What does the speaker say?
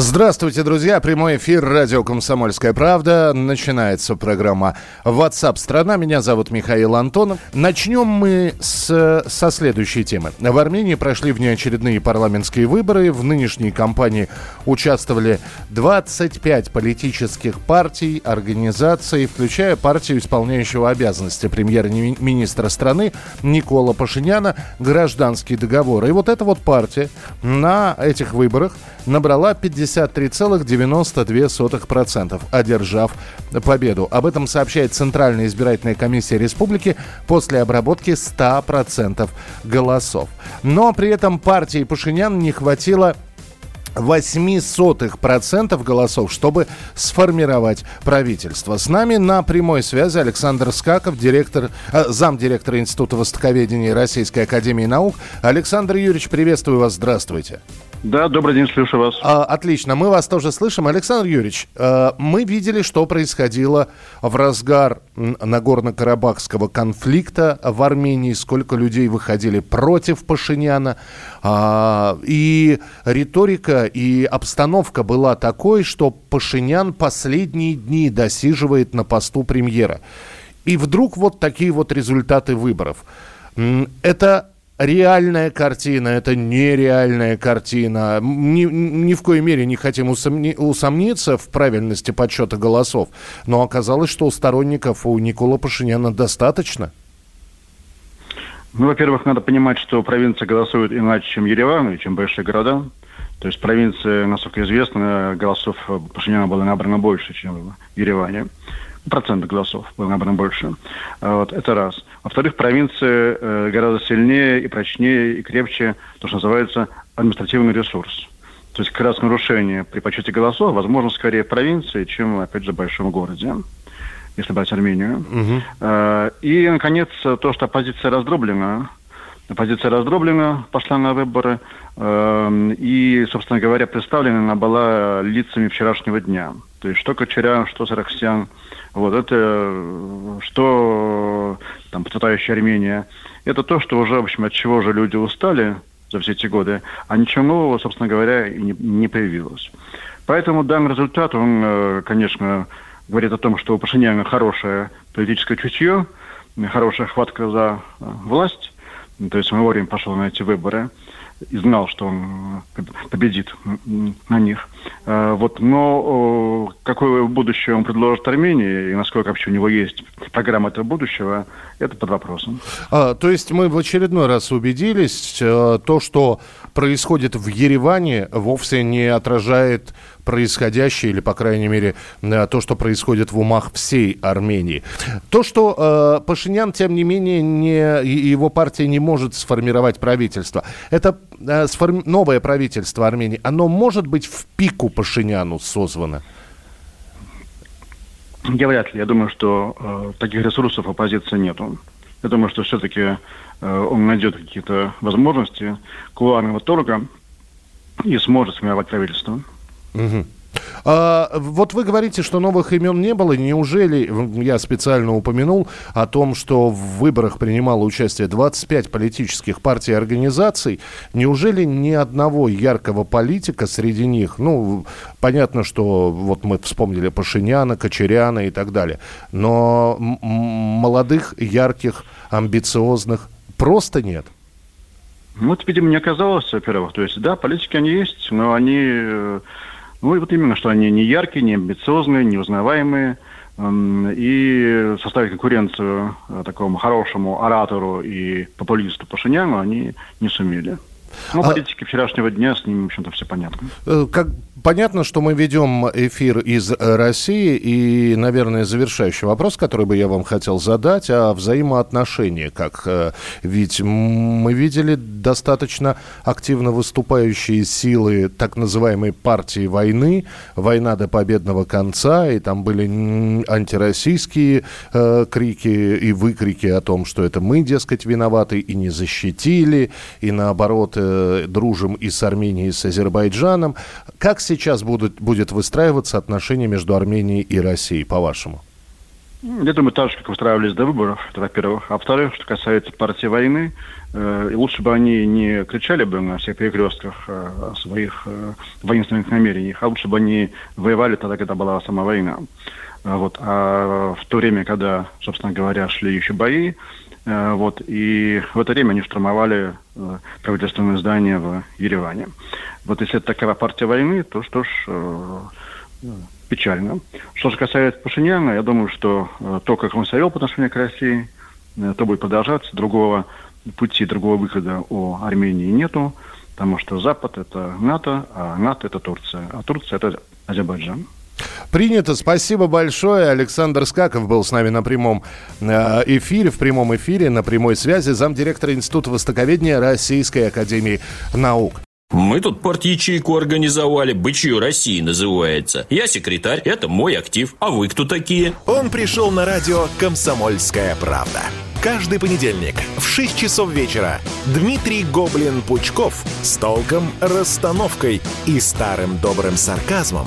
Здравствуйте, друзья. Прямой эфир радио «Комсомольская правда». Начинается программа WhatsApp страна». Меня зовут Михаил Антонов. Начнем мы с, со следующей темы. В Армении прошли внеочередные парламентские выборы. В нынешней кампании участвовали 25 политических партий, организаций, включая партию исполняющего обязанности премьер-министра страны Никола Пашиняна «Гражданский договор». И вот эта вот партия на этих выборах набрала 53,92%, одержав победу. Об этом сообщает Центральная избирательная комиссия республики после обработки 100% голосов. Но при этом партии Пашинян не хватило 0,08% голосов, чтобы сформировать правительство. С нами на прямой связи Александр Скаков, директор, э, замдиректора Института востоковедения Российской Академии Наук. Александр Юрьевич, приветствую вас, здравствуйте. Да, добрый день, слышу вас. А, отлично, мы вас тоже слышим. Александр Юрьевич, а, мы видели, что происходило в разгар Нагорно-Карабахского конфликта в Армении, сколько людей выходили против Пашиняна. А, и риторика и обстановка была такой, что Пашинян последние дни досиживает на посту премьера. И вдруг вот такие вот результаты выборов. Это реальная картина, это нереальная картина. Ни, ни в коей мере не хотим усомни, усомниться в правильности подсчета голосов, но оказалось, что у сторонников у Никола Пашиняна достаточно. Ну, во-первых, надо понимать, что провинция голосует иначе, чем Ереван и чем большие города. То есть провинция, насколько известно, голосов Пашиняна было набрано больше, чем в Ереване процента голосов было набрано больше. А вот, это раз. Во-вторых, провинция э, гораздо сильнее и прочнее и крепче, то, что называется административный ресурс. То есть как раз нарушение при подсчете голосов возможно скорее в провинции, чем, опять же, в большом городе, если брать Армению. Угу. Э, и, наконец, то, что оппозиция раздроблена, оппозиция раздроблена, пошла на выборы, э, и, собственно говоря, представлена она была лицами вчерашнего дня. То есть что Кочерян, что Сараксян, вот это, что там процветающая Армения, это то, что уже, в общем, от чего же люди устали за все эти годы, а ничего нового, собственно говоря, и не, не появилось. Поэтому данный результат, он, э, конечно, говорит о том, что у Пашиняна хорошее политическое чутье, хорошая хватка за э, власть, то есть он вовремя пошел на эти выборы и знал, что он э, победит на них. Э, вот, но какое будущее он предложит Армении и насколько вообще у него есть программа этого будущего, это под вопросом. А, то есть мы в очередной раз убедились, э, то, что происходит в Ереване, вовсе не отражает происходящее, или, по крайней мере, э, то, что происходит в умах всей Армении. То, что э, Пашинян, тем не менее, не, его партия не может сформировать правительство, это э, сформи- новое правительство Армении, оно может быть в пику Пашиняну созвано? Я вряд ли. Я думаю, что э, таких ресурсов оппозиции нету. Я думаю, что все-таки э, он найдет какие-то возможности кулуарного торга и сможет сформировать правительство. Угу. А, вот вы говорите, что новых имен не было. Неужели, я специально упомянул о том, что в выборах принимало участие 25 политических партий и организаций, неужели ни одного яркого политика среди них, ну, понятно, что вот мы вспомнили Пашиняна, Кочеряна и так далее, но молодых, ярких, амбициозных просто нет? Ну, вот, видимо, не оказалось, во-первых. То есть, да, политики они есть, но они э, ну и вот именно, что они не яркие, не амбициозные, не узнаваемые. И составить конкуренцию э, такому хорошему оратору и популисту Пашиняну они не сумели. Ну, а... политики вчерашнего дня, с ними, в общем-то, все понятно. Э, как Понятно, что мы ведем эфир из России, и, наверное, завершающий вопрос, который бы я вам хотел задать, о взаимоотношениях. Как, э, ведь мы видели достаточно активно выступающие силы так называемой партии войны, война до победного конца, и там были антироссийские э, крики и выкрики о том, что это мы, дескать, виноваты и не защитили, и наоборот э, дружим и с Арменией, и с Азербайджаном. Как сейчас будут, будет выстраиваться отношения между Арменией и Россией, по-вашему? Я думаю, так же, как устраивались до выборов, это во-первых. А во-вторых, что касается партии войны, э, лучше бы они не кричали бы на всех перекрестках э, о своих э, воинственных намерениях, а лучше бы они воевали тогда, когда была сама война. А вот. А в то время, когда, собственно говоря, шли еще бои, вот, и в это время они штурмовали э, правительственное здание в Ереване. Вот если это такая партия войны, то что ж, э, печально. Что же касается Пашиняна, я думаю, что э, то, как он себя вел по отношению к России, э, то будет продолжаться. Другого пути, другого выхода у Армении нету, потому что Запад – это НАТО, а НАТО – это Турция, а Турция – это Азербайджан. Принято. Спасибо большое. Александр Скаков был с нами на прямом эфире, в прямом эфире, на прямой связи, замдиректора Института востоковедения Российской Академии Наук. Мы тут порт-ячейку организовали, «Бычье России» называется. Я секретарь, это мой актив. А вы кто такие? Он пришел на радио «Комсомольская правда». Каждый понедельник в 6 часов вечера Дмитрий Гоблин-Пучков с толком, расстановкой и старым добрым сарказмом